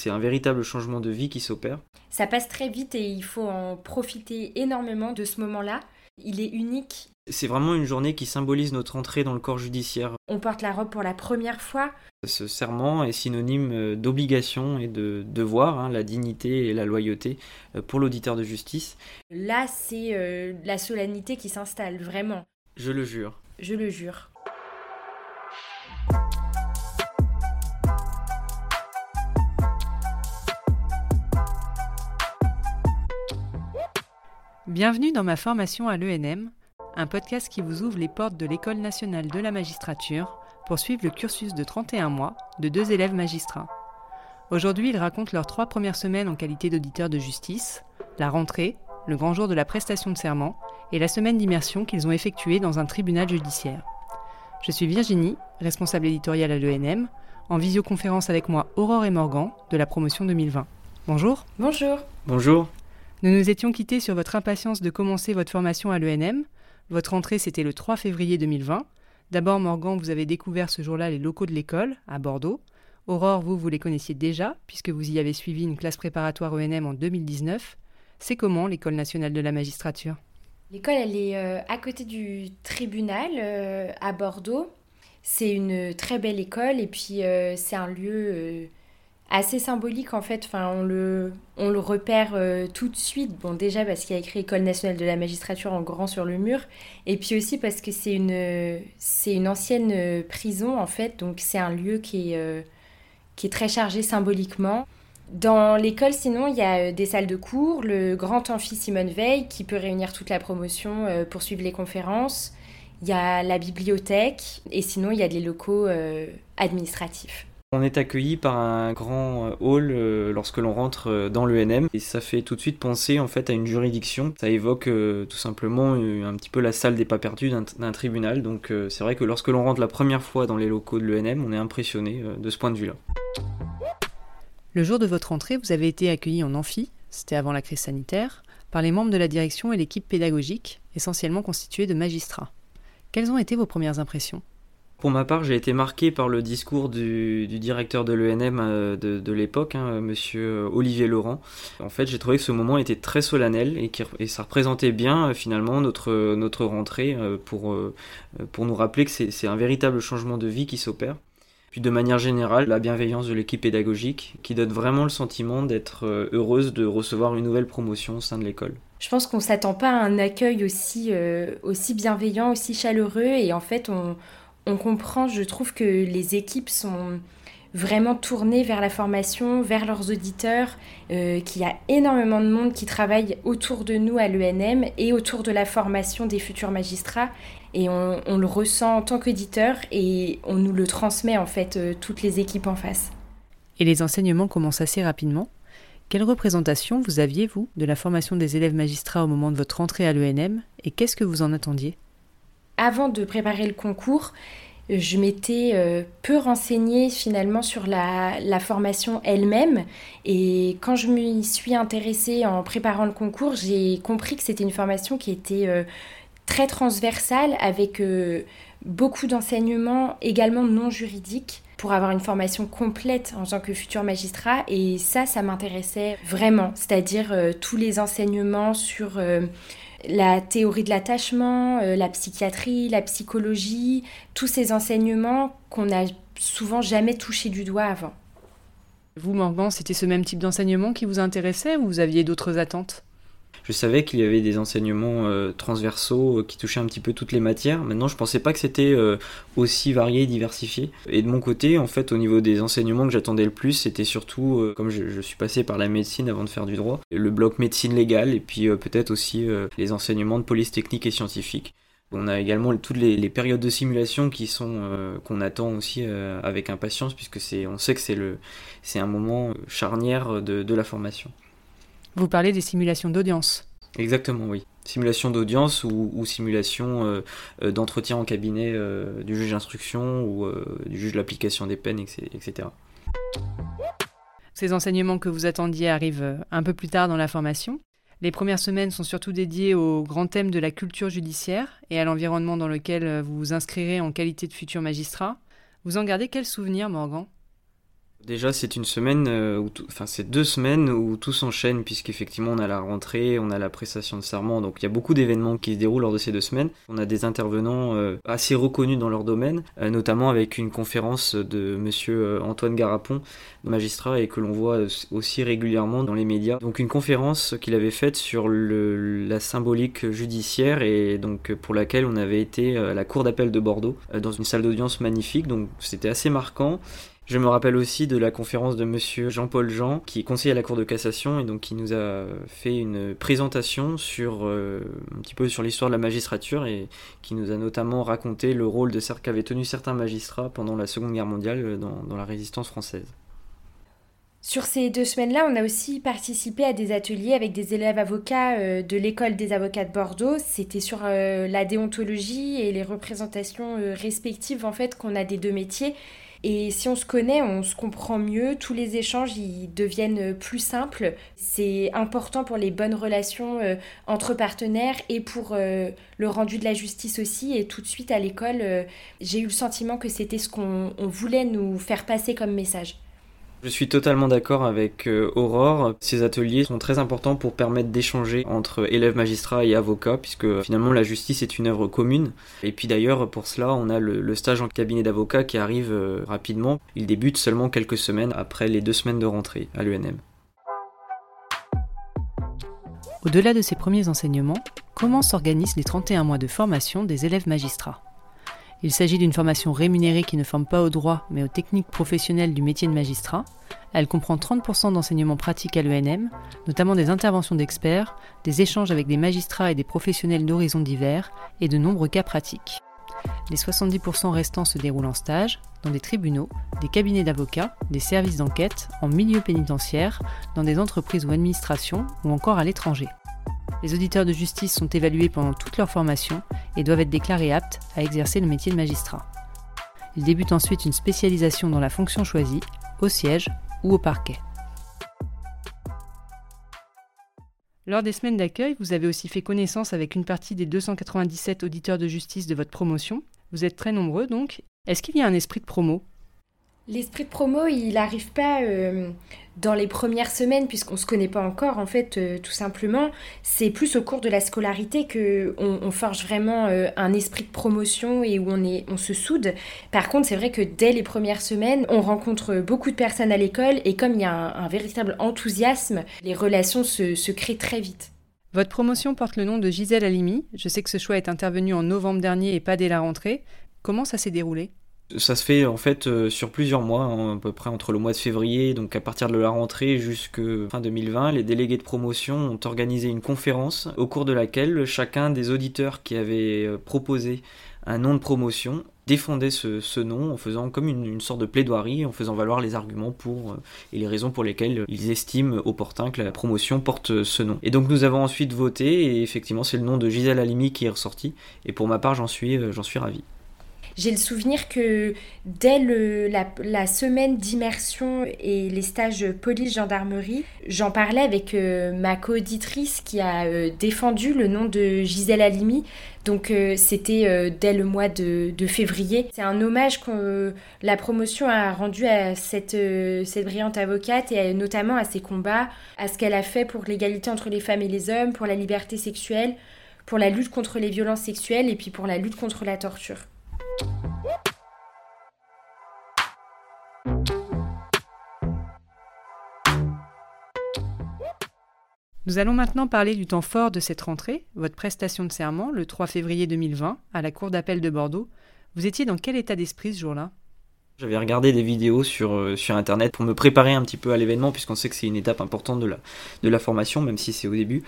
C'est un véritable changement de vie qui s'opère. Ça passe très vite et il faut en profiter énormément de ce moment-là. Il est unique. C'est vraiment une journée qui symbolise notre entrée dans le corps judiciaire. On porte la robe pour la première fois. Ce serment est synonyme euh, d'obligation et de devoir, hein, la dignité et la loyauté euh, pour l'auditeur de justice. Là, c'est euh, la solennité qui s'installe, vraiment. Je le jure. Je le jure. Bienvenue dans ma formation à l'ENM, un podcast qui vous ouvre les portes de l'École nationale de la magistrature pour suivre le cursus de 31 mois de deux élèves magistrats. Aujourd'hui, ils racontent leurs trois premières semaines en qualité d'auditeurs de justice, la rentrée, le grand jour de la prestation de serment et la semaine d'immersion qu'ils ont effectuée dans un tribunal judiciaire. Je suis Virginie, responsable éditoriale à l'ENM, en visioconférence avec moi Aurore et Morgan de la promotion 2020. Bonjour. Bonjour. Bonjour. Nous nous étions quittés sur votre impatience de commencer votre formation à l'ENM. Votre entrée, c'était le 3 février 2020. D'abord, Morgan, vous avez découvert ce jour-là les locaux de l'école, à Bordeaux. Aurore, vous, vous les connaissiez déjà, puisque vous y avez suivi une classe préparatoire ENM en 2019. C'est comment l'École nationale de la magistrature? L'école, elle est euh, à côté du tribunal, euh, à Bordeaux. C'est une très belle école et puis euh, c'est un lieu assez symbolique en fait. Enfin, on le, on le repère euh, tout de suite. Bon, déjà parce qu'il y a écrit École nationale de la magistrature en grand sur le mur, et puis aussi parce que c'est une, c'est une ancienne euh, prison en fait. Donc c'est un lieu qui est, euh, qui est très chargé symboliquement. Dans l'école, sinon, il y a des salles de cours, le grand amphi Simone Veil qui peut réunir toute la promotion pour suivre les conférences. Il y a la bibliothèque et sinon, il y a des locaux administratifs. On est accueilli par un grand euh, hall euh, lorsque l'on rentre euh, dans l'ENM et ça fait tout de suite penser en fait à une juridiction. Ça évoque tout simplement un petit peu la salle des pas perdus d'un tribunal. Donc c'est vrai que lorsque l'on rentre la première fois dans les locaux de l'ENM, on est impressionné de ce point de vue-là. Le jour de votre entrée, vous avez été accueilli en amphi, c'était avant la crise sanitaire, par les membres de la direction et l'équipe pédagogique, essentiellement constituée de magistrats. Quelles ont été vos premières impressions? Pour ma part, j'ai été marqué par le discours du, directeur de l'ENM euh, de, l'époque, hein, monsieur euh, Olivier Laurent. En fait, j'ai trouvé que ce moment était très solennel et, et ça représentait bien euh, finalement notre, notre rentrée pour, pour nous rappeler que c'est un véritable changement de vie qui s'opère. Puis de manière générale, la bienveillance de l'équipe pédagogique qui donne vraiment le sentiment d'être heureuse de recevoir une nouvelle promotion au sein de l'école. Je pense qu'on s'attend pas à un accueil aussi, aussi bienveillant, aussi chaleureux et en fait on, on comprend, je trouve que les équipes sont vraiment tournées vers la formation, vers leurs auditeurs, euh, qu'il y a énormément de monde qui travaille autour de nous à l'ENM et autour de la formation des futurs magistrats. Et on, le ressent en tant qu'auditeur et on nous le transmet en fait euh, toutes les équipes en face. Et les enseignements commencent assez rapidement. Quelle représentation vous aviez, vous, de la formation des élèves magistrats au moment de votre entrée à l'ENM et qu'est-ce que vous en attendiez? Avant de préparer le concours, je m'étais euh, peu renseignée finalement sur la, formation elle-même. Et quand je m'y suis intéressée en préparant le concours, j'ai compris que c'était une formation qui était euh, très transversale avec euh, beaucoup d'enseignements également non juridiques pour avoir une formation complète en tant que futur magistrat. Et ça, ça m'intéressait vraiment. C'est-à-dire tous les enseignements sur la théorie de l'attachement, euh, la psychiatrie, la psychologie, tous ces enseignements qu'on n'a souvent jamais touché du doigt avant. Vous, Morgan, c'était ce même type d'enseignement qui vous intéressait ou vous aviez d'autres attentes? Je savais qu'il y avait des enseignements euh, transversaux euh, qui touchaient un petit peu toutes les matières. Maintenant, je pensais pas que c'était euh, aussi varié et diversifié. Et de mon côté, en fait, au niveau des enseignements que j'attendais le plus, c'était surtout, comme je, suis passé par la médecine avant de faire du droit, le bloc médecine légale et puis peut-être aussi les enseignements de police technique et scientifique. On a également toutes les, périodes de simulation qui sont qu'on attend aussi avec impatience puisque c'est on sait que c'est le c'est un moment charnière de la formation. Vous parlez des simulations d'audience. Exactement, oui. Simulation d'audience ou, simulation euh, euh, d'entretien en cabinet euh, du juge d'instruction ou du juge de l'application des peines, etc. Ces enseignements que vous attendiez arrivent un peu plus tard dans la formation. Les premières semaines sont surtout dédiées au grand thème de la culture judiciaire et à l'environnement dans lequel vous vous inscrirez en qualité de futur magistrat. Vous en gardez quel souvenir, Morgan? Déjà, c'est une semaine, euh, enfin, c'est deux semaines où tout s'enchaîne, puisqu'effectivement, on a la rentrée, on a la prestation de serment, donc il y a beaucoup d'événements qui se déroulent lors de ces deux semaines. On a des intervenants euh, assez reconnus dans leur domaine, euh, notamment avec une conférence de monsieur Antoine Garapon, magistrat, et que l'on voit aussi régulièrement dans les médias. Donc, une conférence qu'il avait faite sur le, la symbolique judiciaire, et donc pour laquelle on avait été à la cour d'appel de Bordeaux, dans une salle d'audience magnifique, donc c'était assez marquant. Je me rappelle aussi de la conférence de monsieur Jean-Paul Jean, qui est conseiller à la Cour de cassation et donc qui nous a fait une présentation sur euh, l'histoire de la magistrature et qui nous a notamment raconté le rôle de qu'avaient tenu certains magistrats pendant la Seconde Guerre mondiale euh, dans, dans la résistance française. Sur ces deux semaines-là, on a aussi participé à des ateliers avec des élèves avocats euh, de l'école des avocats de Bordeaux. C'était sur la déontologie et les représentations respectives en fait qu'on a des deux métiers. Et si on se connaît, on se comprend mieux, tous les échanges ils deviennent plus simples. C'est important pour les bonnes relations euh, entre partenaires et pour euh, le rendu de la justice aussi. Et tout de suite à l'école, euh, j'ai eu le sentiment que c'était ce qu'on voulait nous faire passer comme message. Je suis totalement d'accord avec euh, Aurore. Ces ateliers sont très importants pour permettre d'échanger entre élèves magistrats et avocats, puisque finalement la justice est une œuvre commune. Et puis d'ailleurs, pour cela, on a le, stage en cabinet d'avocat qui arrive euh, rapidement. Il débute seulement quelques semaines après les deux semaines de rentrée à l'UNM. Au-delà de ces premiers enseignements, comment s'organisent les 31 mois de formation des élèves magistrats? Il s'agit d'une formation rémunérée qui ne forme pas au droit, mais aux techniques professionnelles du métier de magistrat. Elle comprend 30% d'enseignements pratiques à l'ENM, notamment des interventions d'experts, des échanges avec des magistrats et des professionnels d'horizons divers, et de nombreux cas pratiques. Les 70% restants se déroulent en stage, dans des tribunaux, des cabinets d'avocats, des services d'enquête, en milieu pénitentiaire, dans des entreprises ou administrations, ou encore à l'étranger. Les auditeurs de justice sont évalués pendant toute leur formation et doivent être déclarés aptes à exercer le métier de magistrat. Ils débutent ensuite une spécialisation dans la fonction choisie, au siège ou au parquet. Lors des semaines d'accueil, vous avez aussi fait connaissance avec une partie des 297 auditeurs de justice de votre promotion. Vous êtes très nombreux donc. Est-ce qu'il y a un esprit de promo? L'esprit de promo, il n'arrive pas euh, dans les premières semaines, puisqu'on ne se connaît pas encore, en fait, euh, tout simplement. C'est plus au cours de la scolarité qu'on on forge vraiment euh, un esprit de promotion et où on, est, on se soude. Par contre, c'est vrai que dès les premières semaines, on rencontre beaucoup de personnes à l'école et comme il y a un, véritable enthousiasme, les relations se, créent très vite. Votre promotion porte le nom de Gisèle Halimi. Je sais que ce choix est intervenu en novembre dernier et pas dès la rentrée. Comment ça s'est déroulé? Ça se fait en fait euh, sur plusieurs mois, hein, à peu près entre le mois de février, donc à partir de la rentrée jusqu'à fin 2020, les délégués de promotion ont organisé une conférence au cours de laquelle chacun des auditeurs qui avait euh, proposé un nom de promotion défendait ce, nom en faisant comme une, sorte de plaidoirie, en faisant valoir les arguments pour euh, et les raisons pour lesquelles ils estiment opportun que la promotion porte ce nom. Et donc nous avons ensuite voté et effectivement c'est le nom de Gisèle Halimi qui est ressorti et pour ma part j'en suis, j'en suis ravi. J'ai le souvenir que dès la, semaine d'immersion et les stages police-gendarmerie, j'en parlais avec euh, ma co-auditrice qui a euh, défendu le nom de Gisèle Halimi. Donc euh, c'était dès le mois de, février. C'est un hommage que la promotion a rendu à cette brillante avocate et notamment à ses combats, à ce qu'elle a fait pour l'égalité entre les femmes et les hommes, pour la liberté sexuelle, pour la lutte contre les violences sexuelles et puis pour la lutte contre la torture. Nous allons maintenant parler du temps fort de cette rentrée, votre prestation de serment le 3 février 2020 à la Cour d'appel de Bordeaux. Vous étiez dans quel état d'esprit ce jour-là? J'avais regardé des vidéos sur, euh, sur internet pour me préparer un petit peu à l'événement, puisqu'on sait que c'est une étape importante de la, de la formation, même si c'est au début.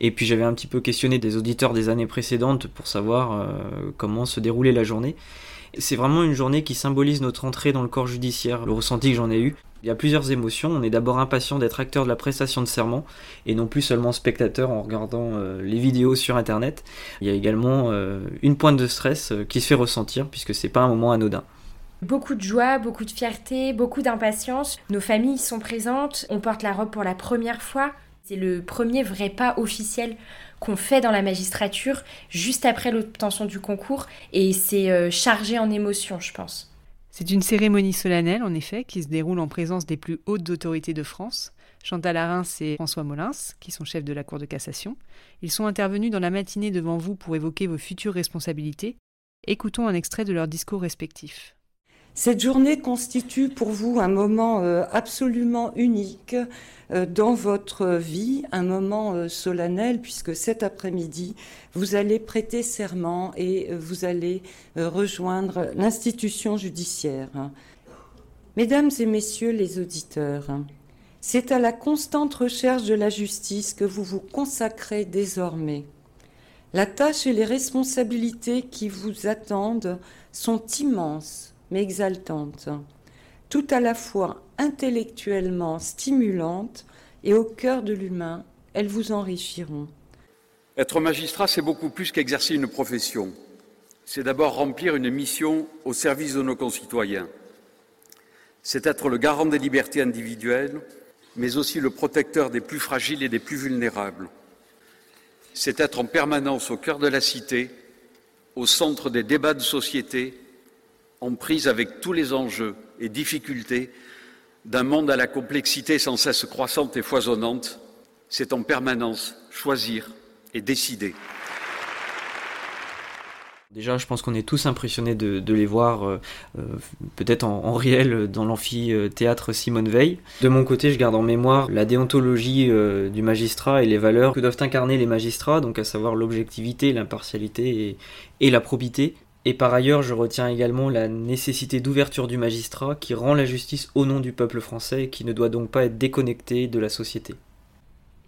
Et puis j'avais un petit peu questionné des auditeurs des années précédentes pour savoir euh, comment se déroulait la journée. C'est vraiment une journée qui symbolise notre entrée dans le corps judiciaire, le ressenti que j'en ai eu. Il y a plusieurs émotions. On est d'abord impatient d'être acteur de la prestation de serment et non plus seulement spectateur en regardant euh, les vidéos sur internet. Il y a également une pointe de stress qui se fait ressentir puisque c'est pas un moment anodin. Beaucoup de joie, beaucoup de fierté, beaucoup d'impatience. Nos familles sont présentes, on porte la robe pour la première fois. C'est le premier vrai pas officiel qu'on fait dans la magistrature juste après l'obtention du concours et c'est euh, chargé en émotions, je pense. C'est une cérémonie solennelle, en effet, qui se déroule en présence des plus hautes autorités de France. Chantal Arins et François Molins, qui sont chefs de la Cour de cassation. Ils sont intervenus dans la matinée devant vous pour évoquer vos futures responsabilités. Écoutons un extrait de leurs discours respectifs. Cette journée constitue pour vous un moment euh, absolument unique euh, dans votre vie, un moment euh, solennel, puisque cet après-midi, vous allez prêter serment et vous allez rejoindre l'institution judiciaire. Mesdames et messieurs les auditeurs, c'est à la constante recherche de la justice que vous vous consacrez désormais. La tâche et les responsabilités qui vous attendent sont immenses mais exaltante, tout à la fois intellectuellement stimulante et au cœur de l'humain, elles vous enrichiront. Être magistrat, c'est beaucoup plus qu'exercer une profession. C'est d'abord remplir une mission au service de nos concitoyens. C'est être le garant des libertés individuelles, mais aussi le protecteur des plus fragiles et des plus vulnérables. C'est être en permanence au cœur de la cité, au centre des débats de société en prise avec tous les enjeux et difficultés d'un monde à la complexité sans cesse croissante et foisonnante, c'est en permanence choisir et décider. Déjà, je pense qu'on est tous impressionnés de, les voir, euh, euh, peut-être en, réel, dans l'amphithéâtre Simone Veil. De mon côté, je garde en mémoire la déontologie euh, du magistrat et les valeurs que doivent incarner les magistrats, donc à savoir l'objectivité, l'impartialité et, la probité. Et par ailleurs, je retiens également la nécessité d'ouverture du magistrat qui rend la justice au nom du peuple français et qui ne doit donc pas être déconnecté de la société.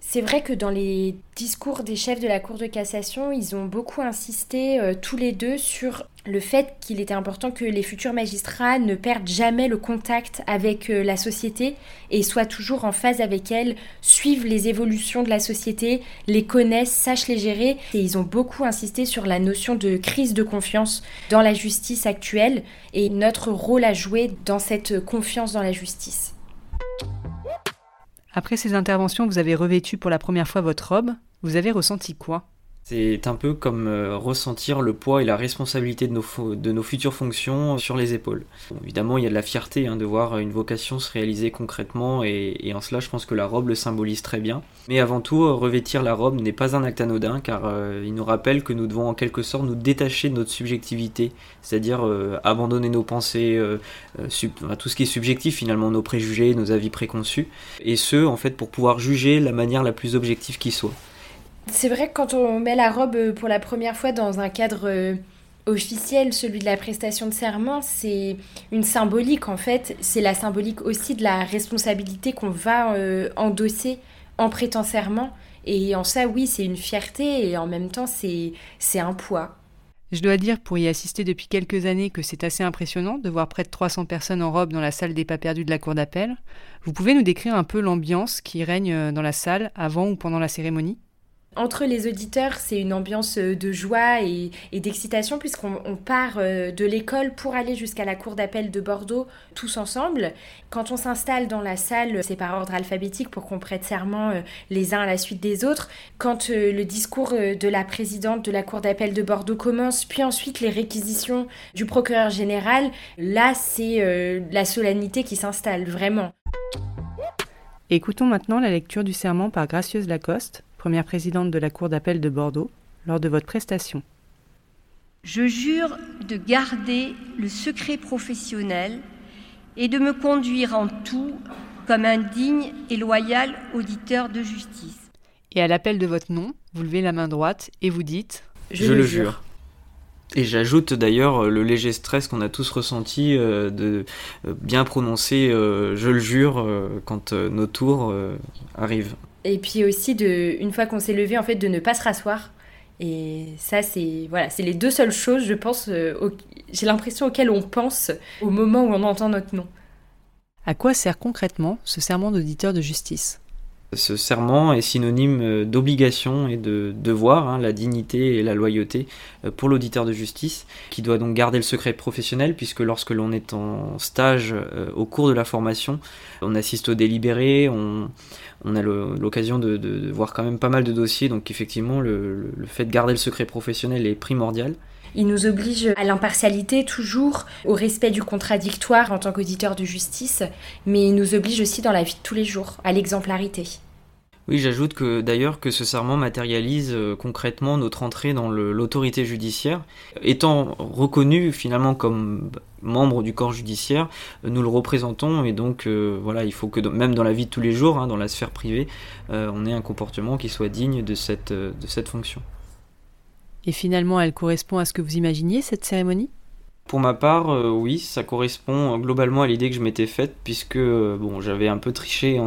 C'est vrai que dans les discours des chefs de la Cour de cassation, ils ont beaucoup insisté euh, tous les deux sur le fait qu'il était important que les futurs magistrats ne perdent jamais le contact avec euh, la société et soient toujours en phase avec elle, suivent les évolutions de la société, les connaissent, sachent les gérer. Et ils ont beaucoup insisté sur la notion de crise de confiance dans la justice actuelle et notre rôle à jouer dans cette confiance dans la justice. Après ces interventions, vous avez revêtu pour la première fois votre robe. Vous avez ressenti quoi? C'est un peu comme euh, ressentir le poids et la responsabilité de nos, futures fonctions sur les épaules. évidemment, il y a de la fierté hein, de voir une vocation se réaliser concrètement et, en cela, je pense que la robe le symbolise très bien. Mais avant tout, euh, revêtir la robe n'est pas un acte anodin car euh, il nous rappelle que nous devons en quelque sorte nous détacher de notre subjectivité, c'est-à-dire abandonner nos pensées, tout ce qui est subjectif finalement, nos préjugés, nos avis préconçus, et ce, en fait, pour pouvoir juger la manière la plus objective qui soit. C'est vrai que quand on met la robe euh, pour la première fois dans un cadre euh, officiel, celui de la prestation de serment, c'est une symbolique en fait. C'est la symbolique aussi de la responsabilité qu'on va euh, endosser en prêtant serment. Et en ça, oui, c'est une fierté et en même temps, c'est un poids. Je dois dire, pour y assister depuis quelques années, que c'est assez impressionnant de voir près de 300 personnes en robe dans la salle des pas perdus de la cour d'appel. Vous pouvez nous décrire un peu l'ambiance qui règne dans la salle avant ou pendant la cérémonie? Entre les auditeurs, c'est une ambiance euh, de joie et, d'excitation puisqu'on part euh, de l'école pour aller jusqu'à la cour d'appel de Bordeaux tous ensemble. Quand on s'installe dans la salle, c'est par ordre alphabétique pour qu'on prête serment euh, les uns à la suite des autres. Quand le discours de la présidente de la cour d'appel de Bordeaux commence, puis ensuite les réquisitions du procureur général, là c'est la solennité qui s'installe vraiment. Écoutons maintenant la lecture du serment par Gracieuse Lacoste, première présidente de la Cour d'appel de Bordeaux, lors de votre prestation. Je jure de garder le secret professionnel et de me conduire en tout comme un digne et loyal auditeur de justice. Et à l'appel de votre nom, vous levez la main droite et vous dites Je, le jure. Et j'ajoute d'ailleurs le léger stress qu'on a tous ressenti euh, de euh, bien prononcer euh, je le jure quand nos tours arrivent. Et puis aussi, de, une fois qu'on s'est levé, en fait, de ne pas se rasseoir. Et ça, c'est voilà, c'est les deux seules choses, je pense, euh, j'ai l'impression auxquelles on pense au moment où on entend notre nom. À quoi sert concrètement ce serment d'auditeur de justice? Ce serment est synonyme euh, d'obligation et de devoir, hein, la dignité et la loyauté euh, pour l'auditeur de justice, qui doit donc garder le secret professionnel, puisque lorsque l'on est en stage au cours de la formation, on assiste au délibéré, on, on a l'occasion de, voir quand même pas mal de dossiers, donc effectivement le, fait de garder le secret professionnel est primordial. Il nous oblige à l'impartialité toujours, au respect du contradictoire en tant qu'auditeur de justice, mais il nous oblige aussi dans la vie de tous les jours, à l'exemplarité. Oui, j'ajoute que d'ailleurs que ce serment matérialise euh, concrètement notre entrée dans l'autorité judiciaire. Étant reconnu finalement comme membre du corps judiciaire, nous le représentons et donc euh, voilà, il faut que même dans la vie de tous les jours, hein, dans la sphère privée, euh, on ait un comportement qui soit digne de cette, de cette fonction. Et finalement, elle correspond à ce que vous imaginiez, cette cérémonie? Pour ma part, euh, oui, ça correspond euh, globalement à l'idée que je m'étais faite, puisque euh, bon, j'avais un peu triché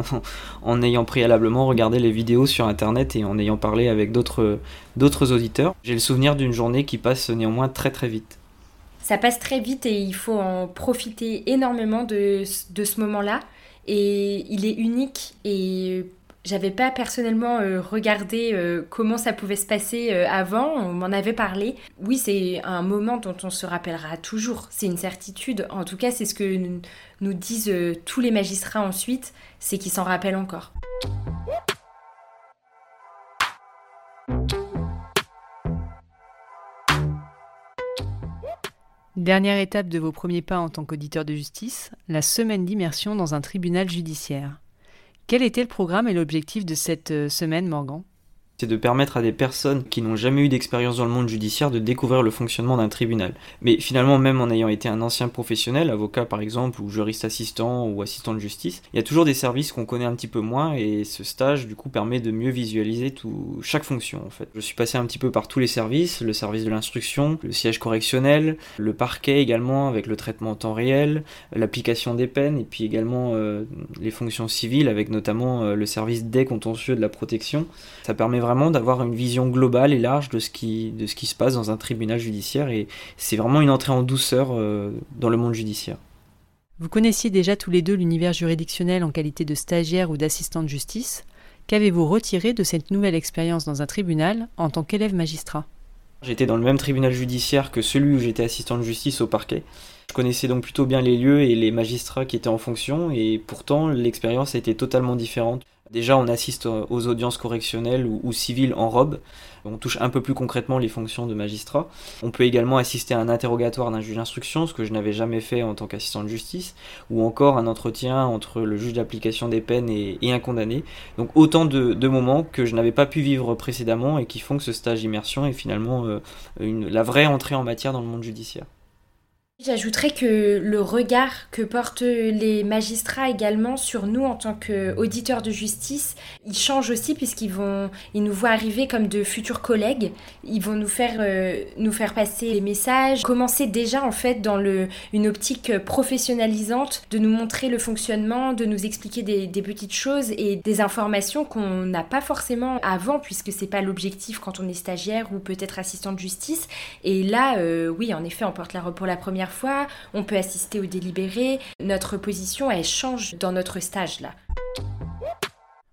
en, ayant préalablement regardé les vidéos sur internet et en ayant parlé avec d'autres auditeurs. J'ai le souvenir d'une journée qui passe néanmoins très très vite. Ça passe très vite et il faut en profiter énormément de, de ce moment-là. Et il est unique et j'avais pas personnellement euh, regardé euh, comment ça pouvait se passer euh, avant, on m'en avait parlé. Oui, c'est un moment dont on se rappellera toujours, c'est une certitude. En tout cas, c'est ce que nous disent tous les magistrats ensuite, c'est qu'ils s'en rappellent encore. Dernière étape de vos premiers pas en tant qu'auditeur de justice, la semaine d'immersion dans un tribunal judiciaire. Quel était le programme et l'objectif de cette euh, semaine, Morgan? C'est de permettre à des personnes qui n'ont jamais eu d'expérience dans le monde judiciaire de découvrir le fonctionnement d'un tribunal. Mais finalement, même en ayant été un ancien professionnel, avocat par exemple, ou juriste assistant ou assistant de justice, il y a toujours des services qu'on connaît un petit peu moins et ce stage du coup permet de mieux visualiser tout, chaque fonction en fait. Je suis passé un petit peu par tous les services, le service de l'instruction, le siège correctionnel, le parquet également avec le traitement en temps réel, l'application des peines et puis également euh, les fonctions civiles avec notamment euh, le service des contentieux de la protection. Ça permet vraiment vraiment d'avoir une vision globale et large de ce qui, de ce qui se passe dans un tribunal judiciaire et c'est vraiment une entrée en douceur euh, dans le monde judiciaire. Vous connaissiez déjà tous les deux l'univers juridictionnel en qualité de stagiaire ou d'assistant de justice. Qu'avez-vous retiré de cette nouvelle expérience dans un tribunal en tant qu'élève magistrat? J'étais dans le même tribunal judiciaire que celui où j'étais assistant de justice au parquet. Je connaissais donc plutôt bien les lieux et les magistrats qui étaient en fonction et pourtant l'expérience a été totalement différente. Déjà, on assiste aux audiences correctionnelles ou, civiles en robe. On touche un peu plus concrètement les fonctions de magistrat. On peut également assister à un interrogatoire d'un juge d'instruction, ce que je n'avais jamais fait en tant qu'assistant de justice, ou encore un entretien entre le juge d'application des peines et, un condamné. Donc autant de, moments que je n'avais pas pu vivre précédemment et qui font que ce stage d'immersion est finalement euh, la vraie entrée en matière dans le monde judiciaire. J'ajouterais que le regard que portent les magistrats également sur nous en tant qu'auditeurs de justice, il change aussi puisqu'ils vont, ils nous voient arriver comme de futurs collègues. Ils vont nous faire, euh, nous faire passer les messages, commencer déjà en fait dans le, une optique professionnalisante, de nous montrer le fonctionnement, de nous expliquer des, petites choses et des informations qu'on n'a pas forcément avant puisque c'est pas l'objectif quand on est stagiaire ou peut-être assistant de justice. Et là, euh, oui, en effet, on porte la robe pour la première on peut assister au délibéré. Notre position, elle change dans notre stage là.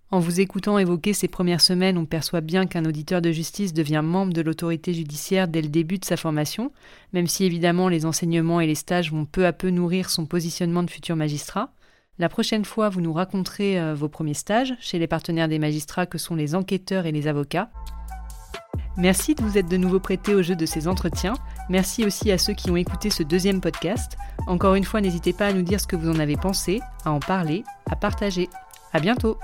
En vous écoutant évoquer ces premières semaines, on perçoit bien qu'un auditeur de justice devient membre de l'autorité judiciaire dès le début de sa formation, même si évidemment les enseignements et les stages vont peu à peu nourrir son positionnement de futur magistrat. La prochaine fois, vous nous raconterez euh, vos premiers stages chez les partenaires des magistrats que sont les enquêteurs et les avocats. Merci de vous être de nouveau prêté au jeu de ces entretiens. Merci aussi à ceux qui ont écouté ce deuxième podcast. Encore une fois, n'hésitez pas à nous dire ce que vous en avez pensé, à en parler, à partager. À bientôt!